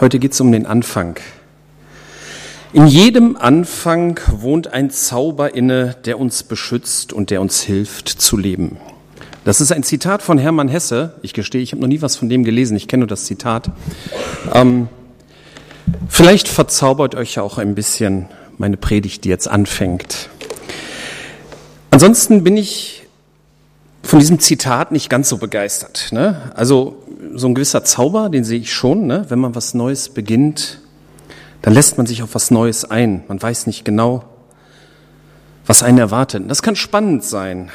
Heute geht es um den Anfang. In jedem Anfang wohnt ein Zauber inne, der uns beschützt und der uns hilft zu leben. Das ist ein Zitat von Hermann Hesse. Ich gestehe, ich habe noch nie was von dem gelesen. Ich kenne nur das Zitat. Ähm, vielleicht verzaubert euch ja auch ein bisschen meine Predigt, die jetzt anfängt. Ansonsten bin ich von diesem Zitat nicht ganz so begeistert. Ne? Also so ein gewisser Zauber, den sehe ich schon. Ne? Wenn man was Neues beginnt, dann lässt man sich auf was Neues ein. Man weiß nicht genau, was einen erwartet. Das kann spannend sein.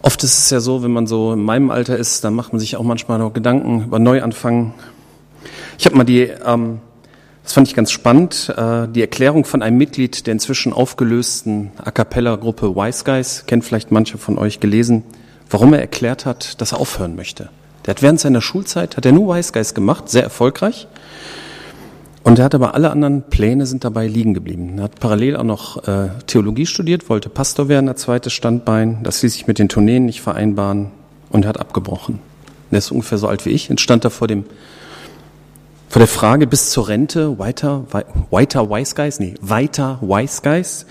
Oft ist es ja so, wenn man so in meinem Alter ist, dann macht man sich auch manchmal noch Gedanken über Neuanfang. Ich habe mal die, ähm, das fand ich ganz spannend, äh, die Erklärung von einem Mitglied der inzwischen aufgelösten A cappella-Gruppe Wise Guys, kennt vielleicht manche von euch gelesen, warum er erklärt hat, dass er aufhören möchte. Der hat während seiner Schulzeit, hat er nur Wise Guys gemacht, sehr erfolgreich. Und er hat aber alle anderen Pläne sind dabei liegen geblieben. Er hat parallel auch noch äh, Theologie studiert, wollte Pastor werden, als zweites Standbein. Das ließ sich mit den Tourneen nicht vereinbaren und er hat abgebrochen. Er ist ungefähr so alt wie ich und stand da vor dem vor der Frage bis zur Rente weiter weiter Wise Guys, nee, weiter Wise Guys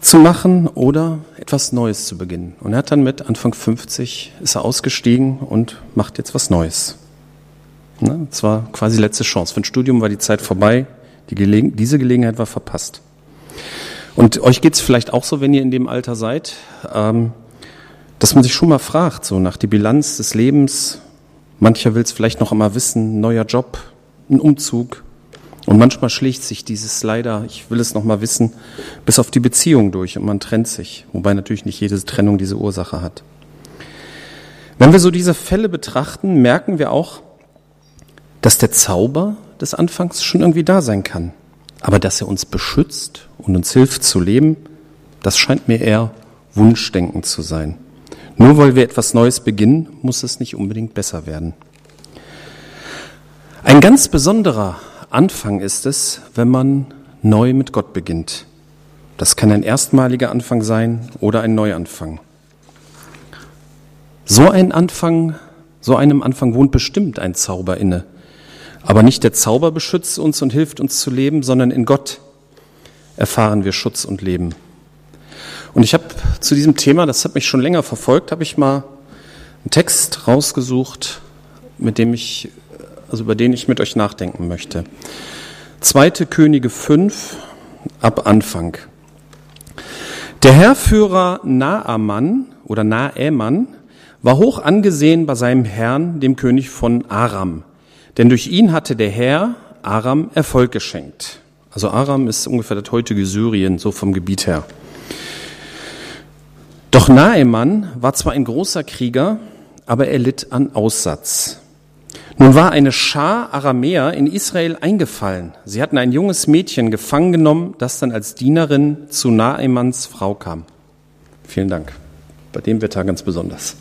zu machen oder etwas Neues zu beginnen. Und er hat dann mit Anfang 50 ist er ausgestiegen und macht jetzt was Neues. Ne? Das war quasi letzte Chance. Für ein Studium war die Zeit vorbei. Die Gelegen diese Gelegenheit war verpasst. Und euch geht's vielleicht auch so, wenn ihr in dem Alter seid, ähm, dass man sich schon mal fragt, so nach die Bilanz des Lebens. Mancher will es vielleicht noch einmal wissen, neuer Job, ein Umzug. Und manchmal schlägt sich dieses leider, ich will es noch mal wissen, bis auf die Beziehung durch und man trennt sich. Wobei natürlich nicht jede Trennung diese Ursache hat. Wenn wir so diese Fälle betrachten, merken wir auch, dass der Zauber des Anfangs schon irgendwie da sein kann. Aber dass er uns beschützt und uns hilft zu leben, das scheint mir eher Wunschdenken zu sein. Nur weil wir etwas Neues beginnen, muss es nicht unbedingt besser werden. Ein ganz besonderer Anfang ist es, wenn man neu mit Gott beginnt. Das kann ein erstmaliger Anfang sein oder ein Neuanfang. So ein Anfang, so einem Anfang wohnt bestimmt ein Zauber inne. Aber nicht der Zauber beschützt uns und hilft uns zu leben, sondern in Gott erfahren wir Schutz und Leben. Und ich habe zu diesem Thema, das hat mich schon länger verfolgt, habe ich mal einen Text rausgesucht, mit dem ich, also über den ich mit euch nachdenken möchte. Zweite Könige 5 ab Anfang. Der Herrführer Naaman oder Naeman war hoch angesehen bei seinem Herrn, dem König von Aram. Denn durch ihn hatte der Herr Aram Erfolg geschenkt. Also Aram ist ungefähr das heutige Syrien, so vom Gebiet her. Doch Naeman war zwar ein großer Krieger, aber er litt an Aussatz. Nun war eine Schar Aramäer in Israel eingefallen. Sie hatten ein junges Mädchen gefangen genommen, das dann als Dienerin zu Naemans Frau kam. Vielen Dank. Bei dem Wetter ganz besonders.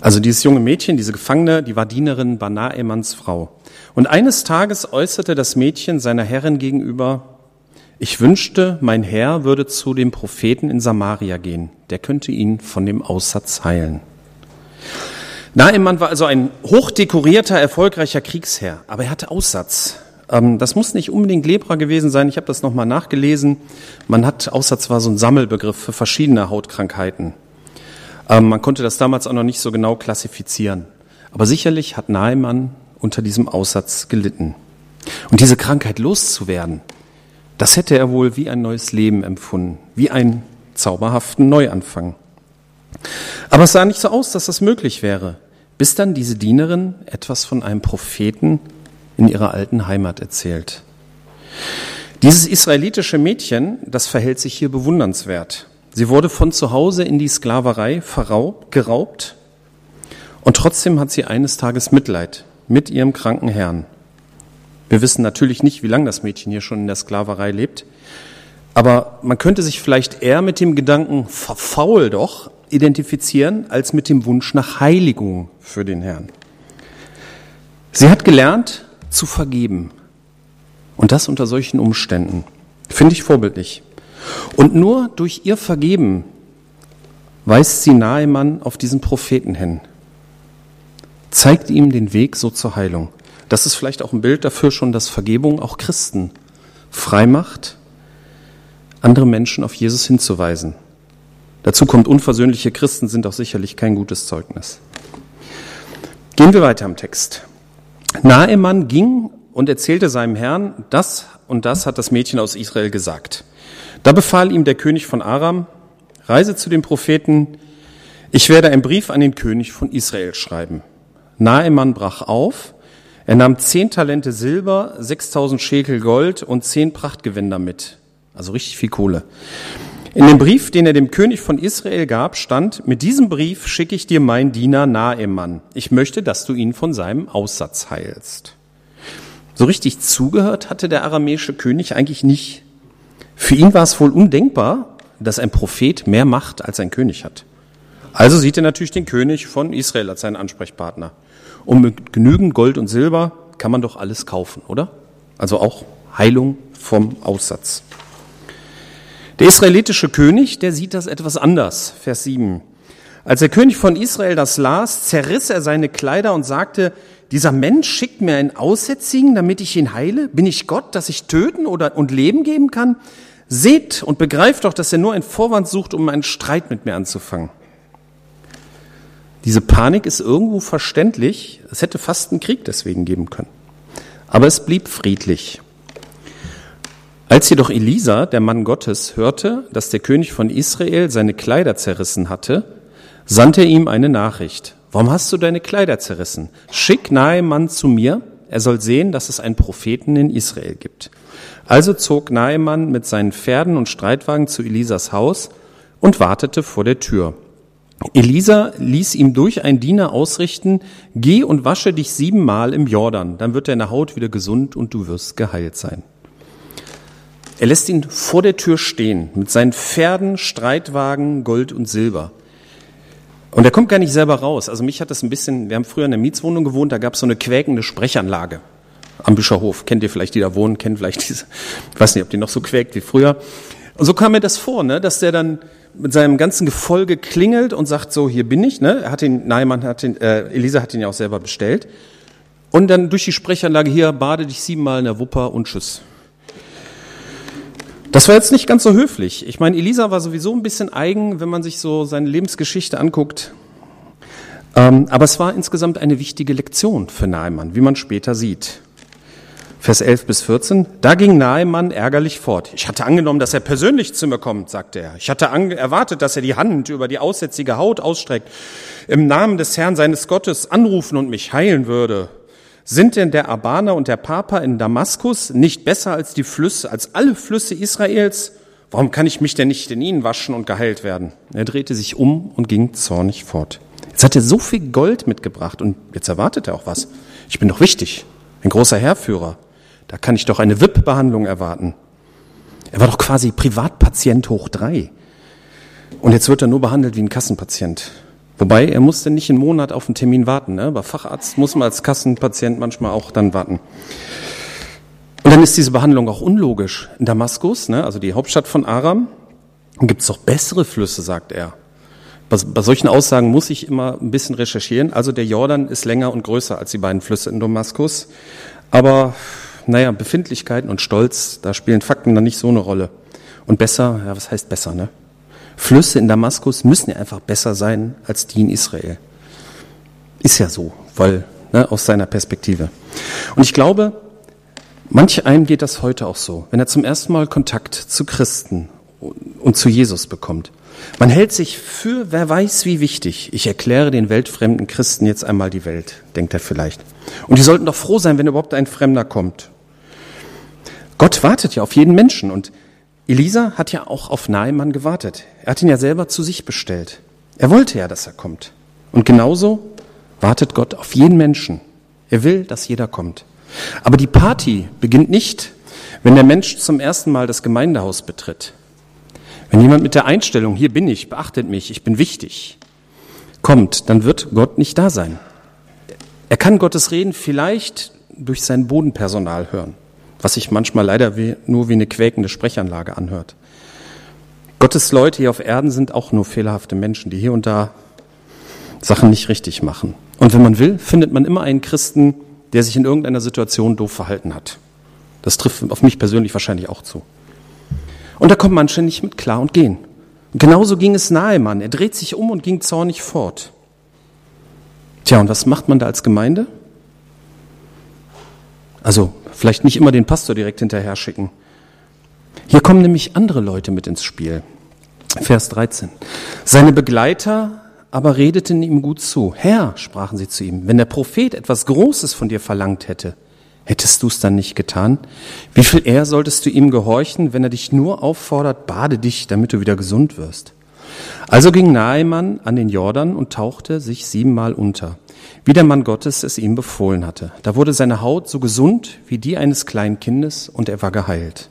Also dieses junge Mädchen, diese Gefangene, die war Dienerin Banaemans Frau. Und eines Tages äußerte das Mädchen seiner Herrin gegenüber, ich wünschte, mein Herr würde zu dem Propheten in Samaria gehen. Der könnte ihn von dem Aussatz heilen. Naemann war also ein hochdekorierter, erfolgreicher Kriegsherr, aber er hatte Aussatz. Ähm, das muss nicht unbedingt Lepra gewesen sein. Ich habe das nochmal nachgelesen. Man hat, Aussatz war so ein Sammelbegriff für verschiedene Hautkrankheiten. Ähm, man konnte das damals auch noch nicht so genau klassifizieren. Aber sicherlich hat Nahemann unter diesem Aussatz gelitten. Und diese Krankheit loszuwerden, das hätte er wohl wie ein neues Leben empfunden, wie einen zauberhaften Neuanfang. Aber es sah nicht so aus, dass das möglich wäre, bis dann diese Dienerin etwas von einem Propheten in ihrer alten Heimat erzählt. Dieses israelitische Mädchen, das verhält sich hier bewundernswert. Sie wurde von zu Hause in die Sklaverei verraubt, geraubt und trotzdem hat sie eines Tages Mitleid mit ihrem kranken Herrn. Wir wissen natürlich nicht, wie lange das Mädchen hier schon in der Sklaverei lebt, aber man könnte sich vielleicht eher mit dem Gedanken verfaul doch identifizieren, als mit dem Wunsch nach Heiligung für den Herrn. Sie hat gelernt zu vergeben und das unter solchen Umständen. Finde ich vorbildlich. Und nur durch ihr Vergeben weist sie Nahemann auf diesen Propheten hin. zeigt ihm den Weg so zur Heilung. Das ist vielleicht auch ein Bild dafür schon, dass Vergebung auch Christen frei macht, andere Menschen auf Jesus hinzuweisen. Dazu kommt, unversöhnliche Christen sind auch sicherlich kein gutes Zeugnis. Gehen wir weiter im Text. Naemann ging und erzählte seinem Herrn, das und das hat das Mädchen aus Israel gesagt. Da befahl ihm der König von Aram, reise zu dem Propheten, ich werde einen Brief an den König von Israel schreiben. Naemann brach auf, er nahm zehn Talente Silber, 6000 Schekel Gold und zehn Prachtgewänder mit. Also richtig viel Kohle. In dem Brief, den er dem König von Israel gab, stand, mit diesem Brief schicke ich dir meinen Diener Naemann. Ich möchte, dass du ihn von seinem Aussatz heilst. So richtig zugehört hatte der aramäische König eigentlich nicht. Für ihn war es wohl undenkbar, dass ein Prophet mehr Macht als ein König hat. Also sieht er natürlich den König von Israel als seinen Ansprechpartner. Und mit genügend Gold und Silber kann man doch alles kaufen, oder? Also auch Heilung vom Aussatz. Der israelitische König, der sieht das etwas anders. Vers 7. Als der König von Israel das las, zerriss er seine Kleider und sagte, dieser Mensch schickt mir einen Aussätzigen, damit ich ihn heile? Bin ich Gott, dass ich töten oder und Leben geben kann? Seht und begreift doch, dass er nur einen Vorwand sucht, um einen Streit mit mir anzufangen. Diese Panik ist irgendwo verständlich. Es hätte fast einen Krieg deswegen geben können. Aber es blieb friedlich. Als jedoch Elisa, der Mann Gottes, hörte, dass der König von Israel seine Kleider zerrissen hatte, sandte er ihm eine Nachricht. Warum hast du deine Kleider zerrissen? Schick nahe Mann zu mir, er soll sehen, dass es einen Propheten in Israel gibt. Also zog Naemann mit seinen Pferden und Streitwagen zu Elisas Haus und wartete vor der Tür. Elisa ließ ihm durch einen Diener ausrichten, geh und wasche dich siebenmal im Jordan, dann wird deine Haut wieder gesund und du wirst geheilt sein. Er lässt ihn vor der Tür stehen mit seinen Pferden, Streitwagen, Gold und Silber. Und er kommt gar nicht selber raus. Also mich hat das ein bisschen, wir haben früher in der Mietswohnung gewohnt, da gab es so eine quäkende Sprechanlage am Büscherhof. Kennt ihr vielleicht, die da wohnen, kennt vielleicht diese, ich weiß nicht, ob die noch so quäkt wie früher. Und so kam mir das vor, ne, dass der dann mit seinem ganzen Gefolge klingelt und sagt so, hier bin ich. Ne? Er hat ihn, Neimann hat ihn, äh, Elisa hat ihn ja auch selber bestellt. Und dann durch die Sprechanlage hier, bade dich siebenmal in der Wupper und tschüss. Das war jetzt nicht ganz so höflich. Ich meine, Elisa war sowieso ein bisschen eigen, wenn man sich so seine Lebensgeschichte anguckt. Ähm, aber es war insgesamt eine wichtige Lektion für Naaman, wie man später sieht. Vers 11 bis 14. Da ging Nahemann ärgerlich fort. Ich hatte angenommen, dass er persönlich zu mir kommt, sagte er. Ich hatte erwartet, dass er die Hand über die aussätzige Haut ausstreckt, im Namen des Herrn seines Gottes anrufen und mich heilen würde. Sind denn der Abana und der Papa in Damaskus nicht besser als die Flüsse, als alle Flüsse Israels? Warum kann ich mich denn nicht in ihnen waschen und geheilt werden? Er drehte sich um und ging zornig fort. Jetzt hat er so viel Gold mitgebracht und jetzt erwartet er auch was. Ich bin doch wichtig, ein großer Herrführer. Da kann ich doch eine WIP-Behandlung erwarten. Er war doch quasi Privatpatient hoch drei. Und jetzt wird er nur behandelt wie ein Kassenpatient. Wobei, er musste nicht einen Monat auf einen Termin warten. Ne? Bei Facharzt muss man als Kassenpatient manchmal auch dann warten. Und dann ist diese Behandlung auch unlogisch. In Damaskus, ne, also die Hauptstadt von Aram, gibt es doch bessere Flüsse, sagt er. Bei, bei solchen Aussagen muss ich immer ein bisschen recherchieren. Also der Jordan ist länger und größer als die beiden Flüsse in Damaskus. Aber naja, Befindlichkeiten und Stolz, da spielen Fakten dann nicht so eine Rolle. Und besser, ja, was heißt besser, ne? Flüsse in Damaskus müssen ja einfach besser sein als die in Israel. Ist ja so, weil, ne, aus seiner Perspektive. Und ich glaube, manch einem geht das heute auch so, wenn er zum ersten Mal Kontakt zu Christen und zu Jesus bekommt. Man hält sich für, wer weiß wie wichtig. Ich erkläre den weltfremden Christen jetzt einmal die Welt, denkt er vielleicht. Und die sollten doch froh sein, wenn überhaupt ein Fremder kommt. Gott wartet ja auf jeden Menschen und Elisa hat ja auch auf Naemann gewartet. Er hat ihn ja selber zu sich bestellt. Er wollte ja, dass er kommt. Und genauso wartet Gott auf jeden Menschen. Er will, dass jeder kommt. Aber die Party beginnt nicht, wenn der Mensch zum ersten Mal das Gemeindehaus betritt. Wenn jemand mit der Einstellung, hier bin ich, beachtet mich, ich bin wichtig, kommt, dann wird Gott nicht da sein. Er kann Gottes Reden vielleicht durch sein Bodenpersonal hören was sich manchmal leider wie, nur wie eine quäkende Sprechanlage anhört. Gottes Leute hier auf Erden sind auch nur fehlerhafte Menschen, die hier und da Sachen nicht richtig machen. Und wenn man will, findet man immer einen Christen, der sich in irgendeiner Situation doof verhalten hat. Das trifft auf mich persönlich wahrscheinlich auch zu. Und da kommt manche nicht mit klar und gehen. Und genauso ging es Nahemann. Er dreht sich um und ging zornig fort. Tja, und was macht man da als Gemeinde? Also vielleicht nicht immer den Pastor direkt hinterher schicken. Hier kommen nämlich andere Leute mit ins Spiel. Vers 13. Seine Begleiter aber redeten ihm gut zu. Herr, sprachen sie zu ihm, wenn der Prophet etwas Großes von dir verlangt hätte, hättest du es dann nicht getan? Wie viel eher solltest du ihm gehorchen, wenn er dich nur auffordert, bade dich, damit du wieder gesund wirst? Also ging Nahemann an den Jordan und tauchte sich siebenmal unter, wie der Mann Gottes es ihm befohlen hatte. Da wurde seine Haut so gesund wie die eines kleinen Kindes und er war geheilt.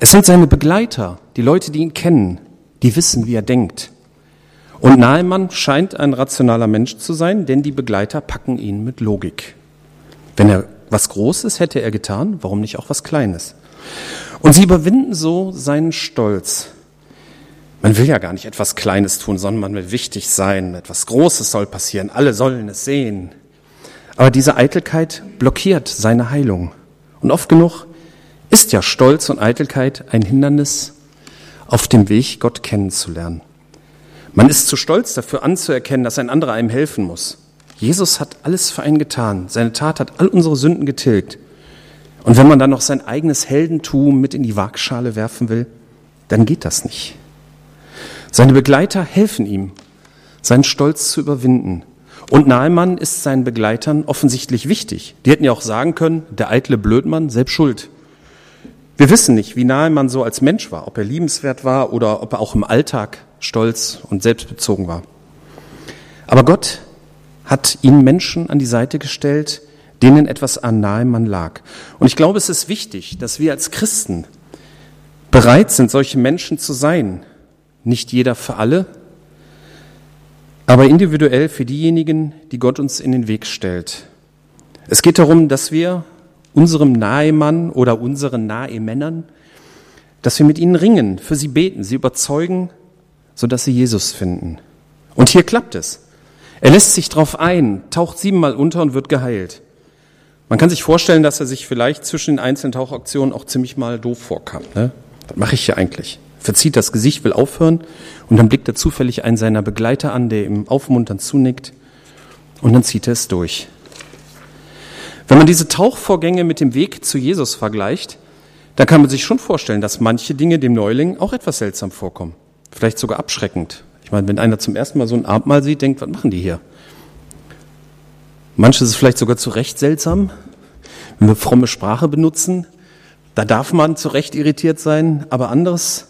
Es sind seine Begleiter, die Leute, die ihn kennen, die wissen, wie er denkt. Und Nahemann scheint ein rationaler Mensch zu sein, denn die Begleiter packen ihn mit Logik. Wenn er was Großes hätte er getan, warum nicht auch was Kleines? Und sie überwinden so seinen Stolz. Man will ja gar nicht etwas Kleines tun, sondern man will wichtig sein. Etwas Großes soll passieren. Alle sollen es sehen. Aber diese Eitelkeit blockiert seine Heilung. Und oft genug ist ja Stolz und Eitelkeit ein Hindernis auf dem Weg, Gott kennenzulernen. Man ist zu stolz dafür anzuerkennen, dass ein anderer einem helfen muss. Jesus hat alles für einen getan. Seine Tat hat all unsere Sünden getilgt. Und wenn man dann noch sein eigenes Heldentum mit in die Waagschale werfen will, dann geht das nicht. Seine Begleiter helfen ihm, seinen Stolz zu überwinden. Und Nahemann ist seinen Begleitern offensichtlich wichtig. Die hätten ja auch sagen können, der eitle Blödmann, selbst schuld. Wir wissen nicht, wie nahe man so als Mensch war, ob er liebenswert war oder ob er auch im Alltag stolz und selbstbezogen war. Aber Gott hat ihn Menschen an die Seite gestellt, denen etwas an nahe man lag. Und ich glaube, es ist wichtig, dass wir als Christen bereit sind, solche Menschen zu sein. Nicht jeder für alle, aber individuell für diejenigen, die Gott uns in den Weg stellt. Es geht darum, dass wir unserem Nahemann oder unseren Nahemännern, dass wir mit ihnen ringen, für sie beten, sie überzeugen, sodass sie Jesus finden. Und hier klappt es. Er lässt sich drauf ein, taucht siebenmal unter und wird geheilt. Man kann sich vorstellen, dass er sich vielleicht zwischen den einzelnen Tauchaktionen auch ziemlich mal doof vorkam. Ne? Was mache ich hier eigentlich? Verzieht das Gesicht, will aufhören und dann blickt er zufällig einen seiner Begleiter an, der ihm aufmunternd zunickt und dann zieht er es durch. Wenn man diese Tauchvorgänge mit dem Weg zu Jesus vergleicht, dann kann man sich schon vorstellen, dass manche Dinge dem Neuling auch etwas seltsam vorkommen. Vielleicht sogar abschreckend. Ich meine, wenn einer zum ersten Mal so ein Abendmahl sieht, denkt, was machen die hier? Manches ist vielleicht sogar zu Recht seltsam, wenn wir fromme Sprache benutzen. Da darf man zu Recht irritiert sein, aber anderes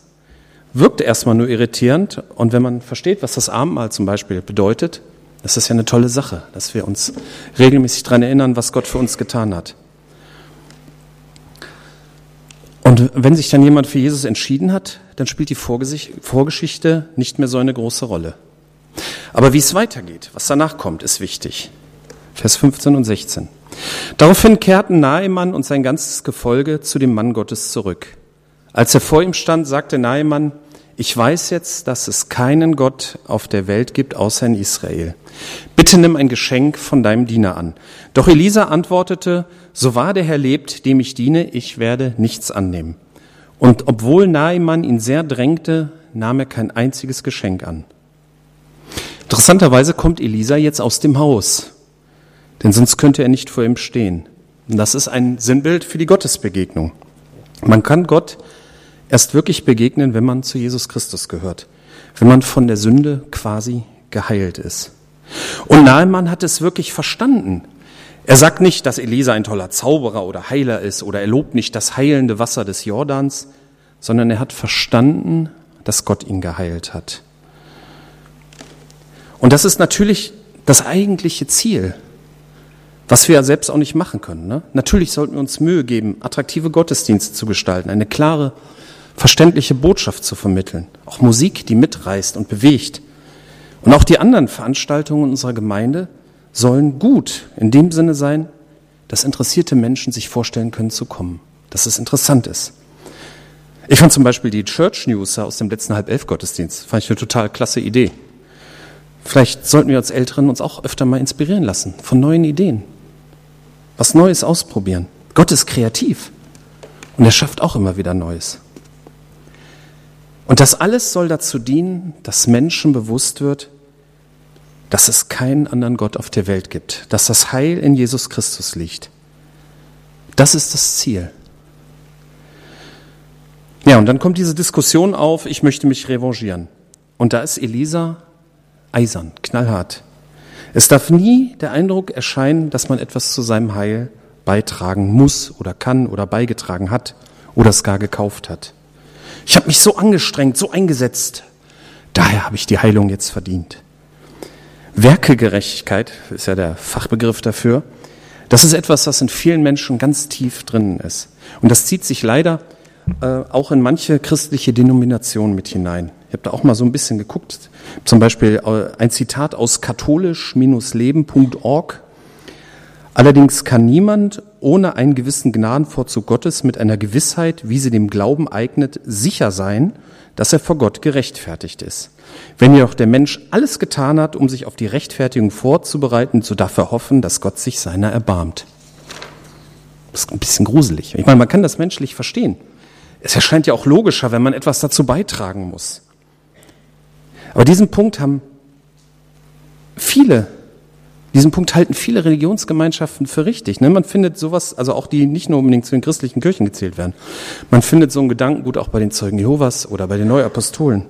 wirkt erstmal nur irritierend. Und wenn man versteht, was das Abendmahl zum Beispiel bedeutet, das ist ja eine tolle Sache, dass wir uns regelmäßig daran erinnern, was Gott für uns getan hat. Und wenn sich dann jemand für Jesus entschieden hat, dann spielt die Vorgeschichte nicht mehr so eine große Rolle. Aber wie es weitergeht, was danach kommt, ist wichtig. Vers 15 und 16. Daraufhin kehrten Naemann und sein ganzes Gefolge zu dem Mann Gottes zurück. Als er vor ihm stand, sagte Naemann, ich weiß jetzt, dass es keinen Gott auf der Welt gibt außer in Israel. Bitte nimm ein Geschenk von deinem Diener an. Doch Elisa antwortete, so wahr der Herr lebt, dem ich diene, ich werde nichts annehmen. Und obwohl Naaman ihn sehr drängte, nahm er kein einziges Geschenk an. Interessanterweise kommt Elisa jetzt aus dem Haus, denn sonst könnte er nicht vor ihm stehen. Und das ist ein Sinnbild für die Gottesbegegnung. Man kann Gott erst wirklich begegnen, wenn man zu Jesus Christus gehört, wenn man von der Sünde quasi geheilt ist. Und Naaman hat es wirklich verstanden. Er sagt nicht, dass Elisa ein toller Zauberer oder Heiler ist oder er lobt nicht das heilende Wasser des Jordans, sondern er hat verstanden, dass Gott ihn geheilt hat. Und das ist natürlich das eigentliche Ziel, was wir ja selbst auch nicht machen können. Ne? Natürlich sollten wir uns Mühe geben, attraktive Gottesdienste zu gestalten, eine klare verständliche Botschaft zu vermitteln. Auch Musik, die mitreißt und bewegt. Und auch die anderen Veranstaltungen unserer Gemeinde sollen gut in dem Sinne sein, dass interessierte Menschen sich vorstellen können zu kommen, dass es interessant ist. Ich fand zum Beispiel die Church News aus dem letzten Halb-Elf-Gottesdienst, fand ich eine total klasse Idee. Vielleicht sollten wir als Älteren uns auch öfter mal inspirieren lassen von neuen Ideen. Was Neues ausprobieren. Gott ist kreativ und er schafft auch immer wieder Neues. Und das alles soll dazu dienen, dass Menschen bewusst wird, dass es keinen anderen Gott auf der Welt gibt, dass das Heil in Jesus Christus liegt. Das ist das Ziel. Ja, und dann kommt diese Diskussion auf, ich möchte mich revanchieren. Und da ist Elisa eisern, knallhart. Es darf nie der Eindruck erscheinen, dass man etwas zu seinem Heil beitragen muss oder kann oder beigetragen hat oder es gar gekauft hat. Ich habe mich so angestrengt, so eingesetzt. Daher habe ich die Heilung jetzt verdient. Werkegerechtigkeit ist ja der Fachbegriff dafür. Das ist etwas, was in vielen Menschen ganz tief drinnen ist. Und das zieht sich leider äh, auch in manche christliche Denominationen mit hinein. Ich habe da auch mal so ein bisschen geguckt. Zum Beispiel äh, ein Zitat aus katholisch-leben.org. Allerdings kann niemand ohne einen gewissen Gnadenvorzug Gottes mit einer Gewissheit, wie sie dem Glauben eignet, sicher sein, dass er vor Gott gerechtfertigt ist. Wenn jedoch der Mensch alles getan hat, um sich auf die Rechtfertigung vorzubereiten, so darf er hoffen, dass Gott sich seiner erbarmt. Das ist ein bisschen gruselig. Ich meine, man kann das menschlich verstehen. Es erscheint ja auch logischer, wenn man etwas dazu beitragen muss. Aber diesen Punkt haben viele diesen Punkt halten viele Religionsgemeinschaften für richtig. Ne? Man findet sowas, also auch die nicht nur unbedingt zu den christlichen Kirchen gezählt werden. Man findet so einen Gedankengut auch bei den Zeugen Jehovas oder bei den Neuapostolen.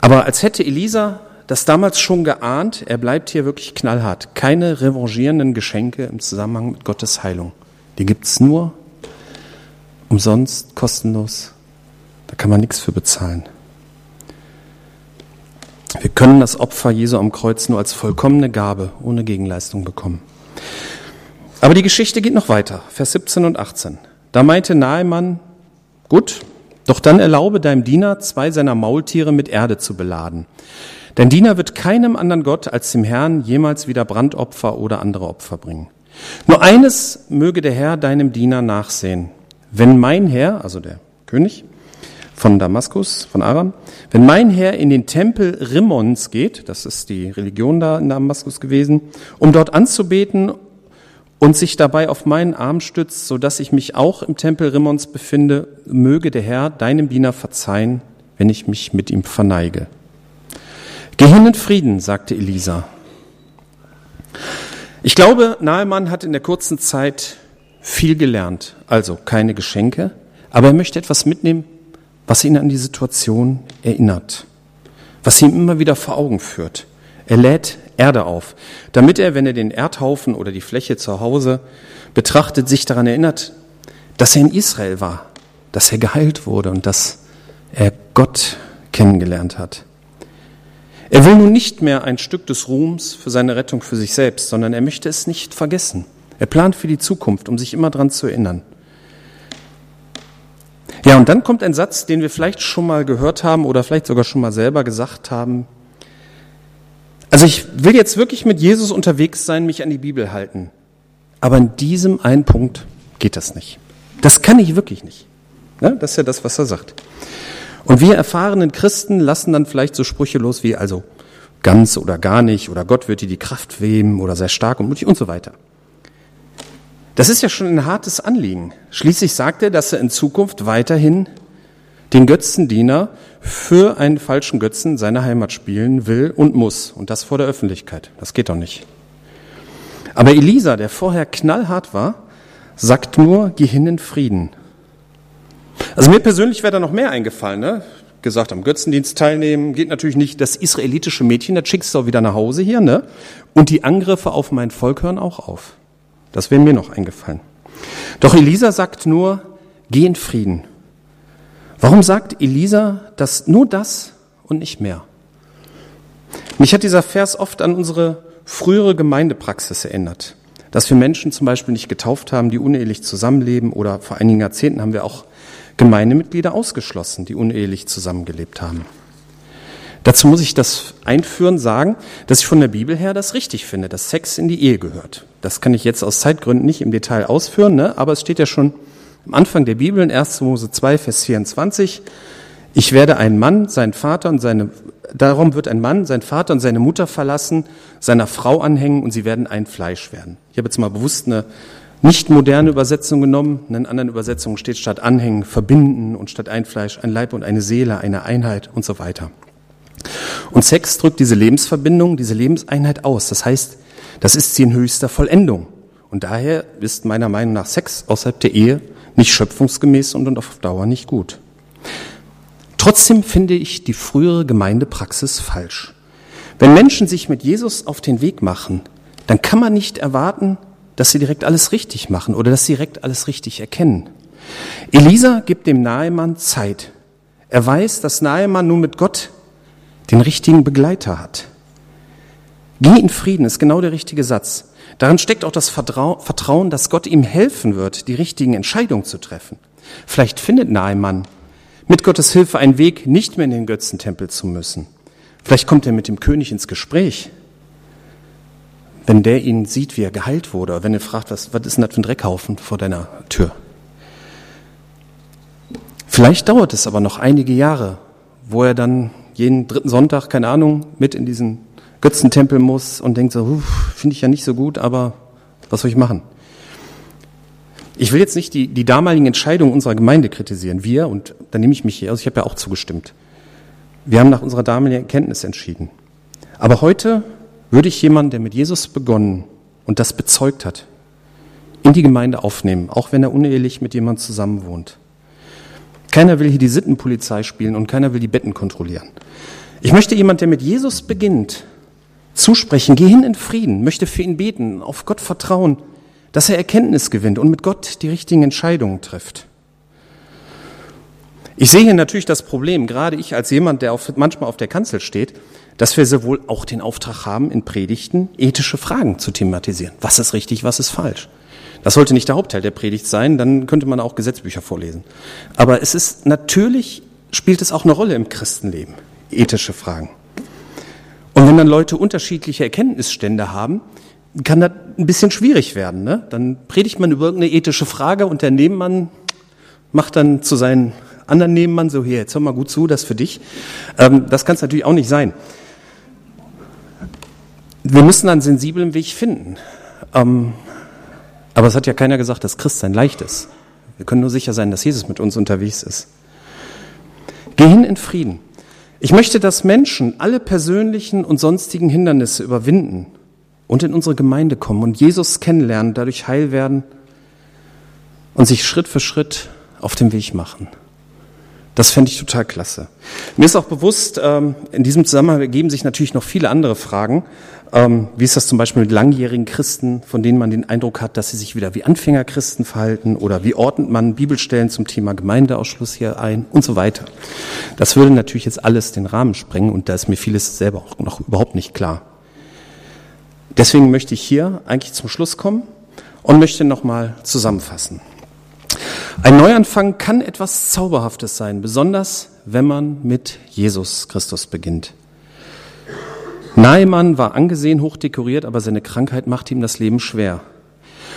Aber als hätte Elisa das damals schon geahnt, er bleibt hier wirklich knallhart. Keine revanchierenden Geschenke im Zusammenhang mit Gottes Heilung. Die gibt's nur umsonst, kostenlos. Da kann man nichts für bezahlen. Wir können das Opfer Jesu am Kreuz nur als vollkommene Gabe ohne Gegenleistung bekommen. Aber die Geschichte geht noch weiter, Vers 17 und 18. Da meinte Nahemann, gut, doch dann erlaube deinem Diener, zwei seiner Maultiere mit Erde zu beladen. Dein Diener wird keinem anderen Gott als dem Herrn jemals wieder Brandopfer oder andere Opfer bringen. Nur eines möge der Herr deinem Diener nachsehen. Wenn mein Herr, also der König, von Damaskus, von Aram. Wenn mein Herr in den Tempel Rimmons geht, das ist die Religion da in Damaskus gewesen, um dort anzubeten und sich dabei auf meinen Arm stützt, so dass ich mich auch im Tempel Rimmons befinde, möge der Herr deinem Diener verzeihen, wenn ich mich mit ihm verneige. Geh hin in Frieden, sagte Elisa. Ich glaube, Nahemann hat in der kurzen Zeit viel gelernt, also keine Geschenke, aber er möchte etwas mitnehmen, was ihn an die Situation erinnert, was ihm immer wieder vor Augen führt. Er lädt Erde auf, damit er, wenn er den Erdhaufen oder die Fläche zu Hause betrachtet, sich daran erinnert, dass er in Israel war, dass er geheilt wurde und dass er Gott kennengelernt hat. Er will nun nicht mehr ein Stück des Ruhms für seine Rettung für sich selbst, sondern er möchte es nicht vergessen. Er plant für die Zukunft, um sich immer daran zu erinnern. Ja, und dann kommt ein Satz, den wir vielleicht schon mal gehört haben oder vielleicht sogar schon mal selber gesagt haben. Also ich will jetzt wirklich mit Jesus unterwegs sein, mich an die Bibel halten. Aber in diesem einen Punkt geht das nicht. Das kann ich wirklich nicht. Das ist ja das, was er sagt. Und wir erfahrenen Christen lassen dann vielleicht so Sprüche los wie also ganz oder gar nicht oder Gott wird dir die Kraft weben oder sei stark und mutig und so weiter. Das ist ja schon ein hartes Anliegen. Schließlich sagt er, dass er in Zukunft weiterhin den Götzendiener für einen falschen Götzen seine Heimat spielen will und muss. Und das vor der Öffentlichkeit. Das geht doch nicht. Aber Elisa, der vorher knallhart war, sagt nur, geh hin in Frieden. Also mir persönlich wäre da noch mehr eingefallen, ne? Gesagt, am Götzendienst teilnehmen, geht natürlich nicht. Das israelitische Mädchen, das schickst du auch wieder nach Hause hier, ne? Und die Angriffe auf mein Volk hören auch auf. Das wäre mir noch eingefallen. Doch Elisa sagt nur, geh in Frieden. Warum sagt Elisa das nur das und nicht mehr? Mich hat dieser Vers oft an unsere frühere Gemeindepraxis erinnert, dass wir Menschen zum Beispiel nicht getauft haben, die unehelich zusammenleben oder vor einigen Jahrzehnten haben wir auch Gemeindemitglieder ausgeschlossen, die unehelich zusammengelebt haben. Dazu muss ich das einführen, sagen, dass ich von der Bibel her das richtig finde, dass Sex in die Ehe gehört. Das kann ich jetzt aus Zeitgründen nicht im Detail ausführen, ne? aber es steht ja schon am Anfang der Bibel in 1. Mose 2, Vers 24, Ich werde einen Mann, seinen Vater und seine, darum wird ein Mann, sein Vater und seine Mutter verlassen, seiner Frau anhängen und sie werden ein Fleisch werden. Ich habe jetzt mal bewusst eine nicht moderne Übersetzung genommen. In anderen Übersetzungen steht statt anhängen, verbinden und statt ein Fleisch ein Leib und eine Seele, eine Einheit und so weiter. Und Sex drückt diese Lebensverbindung, diese Lebenseinheit aus. Das heißt, das ist sie in höchster Vollendung. Und daher ist meiner Meinung nach Sex außerhalb der Ehe nicht schöpfungsgemäß und auf Dauer nicht gut. Trotzdem finde ich die frühere Gemeindepraxis falsch. Wenn Menschen sich mit Jesus auf den Weg machen, dann kann man nicht erwarten, dass sie direkt alles richtig machen oder dass sie direkt alles richtig erkennen. Elisa gibt dem Nahemann Zeit. Er weiß, dass Nahemann nun mit Gott den richtigen Begleiter hat. Geh in Frieden ist genau der richtige Satz. Darin steckt auch das Vertrauen, dass Gott ihm helfen wird, die richtigen Entscheidungen zu treffen. Vielleicht findet Nahemann mit Gottes Hilfe einen Weg, nicht mehr in den Götzentempel zu müssen. Vielleicht kommt er mit dem König ins Gespräch. Wenn der ihn sieht, wie er geheilt wurde, wenn er fragt, was, was ist denn das für ein Dreckhaufen vor deiner Tür? Vielleicht dauert es aber noch einige Jahre, wo er dann jeden dritten Sonntag, keine Ahnung, mit in diesen Götzentempel muss und denkt so, finde ich ja nicht so gut, aber was soll ich machen? Ich will jetzt nicht die, die damaligen Entscheidungen unserer Gemeinde kritisieren. Wir, und da nehme ich mich hier aus, ich habe ja auch zugestimmt. Wir haben nach unserer damaligen Erkenntnis entschieden. Aber heute würde ich jemanden, der mit Jesus begonnen und das bezeugt hat, in die Gemeinde aufnehmen, auch wenn er unehelich mit jemandem zusammenwohnt. Keiner will hier die Sittenpolizei spielen und keiner will die Betten kontrollieren. Ich möchte jemand, der mit Jesus beginnt, zusprechen, geh hin in Frieden, möchte für ihn beten, auf Gott vertrauen, dass er Erkenntnis gewinnt und mit Gott die richtigen Entscheidungen trifft. Ich sehe hier natürlich das Problem, gerade ich als jemand, der auf, manchmal auf der Kanzel steht, dass wir sowohl auch den Auftrag haben, in Predigten ethische Fragen zu thematisieren. Was ist richtig, was ist falsch? Das sollte nicht der Hauptteil der Predigt sein, dann könnte man auch Gesetzbücher vorlesen. Aber es ist natürlich, spielt es auch eine Rolle im Christenleben, ethische Fragen. Und wenn dann Leute unterschiedliche Erkenntnisstände haben, kann das ein bisschen schwierig werden. Ne? Dann predigt man über irgendeine ethische Frage und der Nebenmann macht dann zu seinen anderen Nebenmann so, hier, jetzt hör mal gut zu, das für dich. Ähm, das kann es natürlich auch nicht sein. Wir müssen einen sensiblen Weg finden. Ähm, aber es hat ja keiner gesagt, dass Christsein leicht ist. Wir können nur sicher sein, dass Jesus mit uns unterwegs ist. Geh hin in Frieden. Ich möchte, dass Menschen alle persönlichen und sonstigen Hindernisse überwinden und in unsere Gemeinde kommen und Jesus kennenlernen, dadurch heil werden und sich Schritt für Schritt auf den Weg machen. Das fände ich total klasse. Mir ist auch bewusst, ähm, in diesem Zusammenhang ergeben sich natürlich noch viele andere Fragen. Ähm, wie ist das zum Beispiel mit langjährigen Christen, von denen man den Eindruck hat, dass sie sich wieder wie Anfängerchristen verhalten? Oder wie ordnet man Bibelstellen zum Thema Gemeindeausschluss hier ein und so weiter? Das würde natürlich jetzt alles den Rahmen sprengen und da ist mir vieles selber auch noch überhaupt nicht klar. Deswegen möchte ich hier eigentlich zum Schluss kommen und möchte nochmal zusammenfassen. Ein Neuanfang kann etwas Zauberhaftes sein, besonders wenn man mit Jesus Christus beginnt. Naaman war angesehen, hochdekoriert, aber seine Krankheit macht ihm das Leben schwer.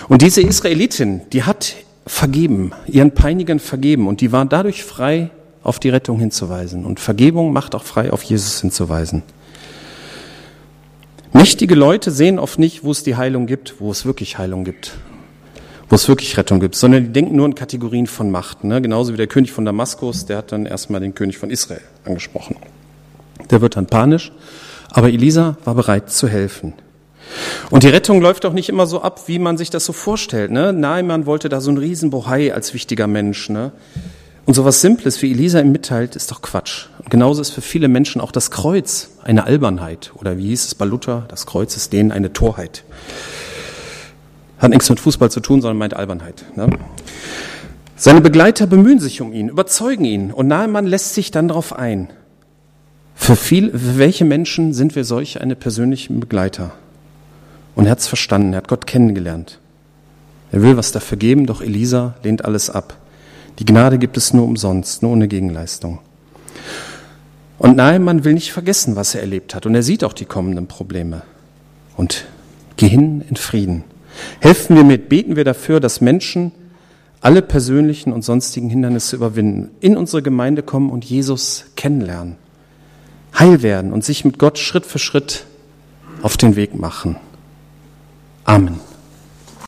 Und diese Israelitin, die hat vergeben, ihren Peinigern vergeben und die war dadurch frei, auf die Rettung hinzuweisen. Und Vergebung macht auch frei, auf Jesus hinzuweisen. Mächtige Leute sehen oft nicht, wo es die Heilung gibt, wo es wirklich Heilung gibt wo es wirklich Rettung gibt, sondern die denken nur in Kategorien von Macht. Ne? Genauso wie der König von Damaskus, der hat dann erstmal den König von Israel angesprochen. Der wird dann panisch, aber Elisa war bereit zu helfen. Und die Rettung läuft auch nicht immer so ab, wie man sich das so vorstellt. Ne? Naaman wollte da so einen Riesenbohai als wichtiger Mensch. Ne? Und sowas Simples, wie Elisa ihm mitteilt, ist doch Quatsch. Und genauso ist für viele Menschen auch das Kreuz eine Albernheit. Oder wie hieß es bei Luther, das Kreuz ist denen eine Torheit. Hat nichts mit Fußball zu tun, sondern meint Albernheit. Ne? Seine Begleiter bemühen sich um ihn, überzeugen ihn und Nahemann lässt sich dann darauf ein. Für, viel, für welche Menschen sind wir solch eine persönliche Begleiter? Und er hat es verstanden, er hat Gott kennengelernt. Er will was dafür geben, doch Elisa lehnt alles ab. Die Gnade gibt es nur umsonst, nur ohne Gegenleistung. Und Nahemann will nicht vergessen, was er erlebt hat. Und er sieht auch die kommenden Probleme. Und geh hin in Frieden. Helfen wir mit, beten wir dafür, dass Menschen alle persönlichen und sonstigen Hindernisse überwinden, in unsere Gemeinde kommen und Jesus kennenlernen, heil werden und sich mit Gott Schritt für Schritt auf den Weg machen. Amen.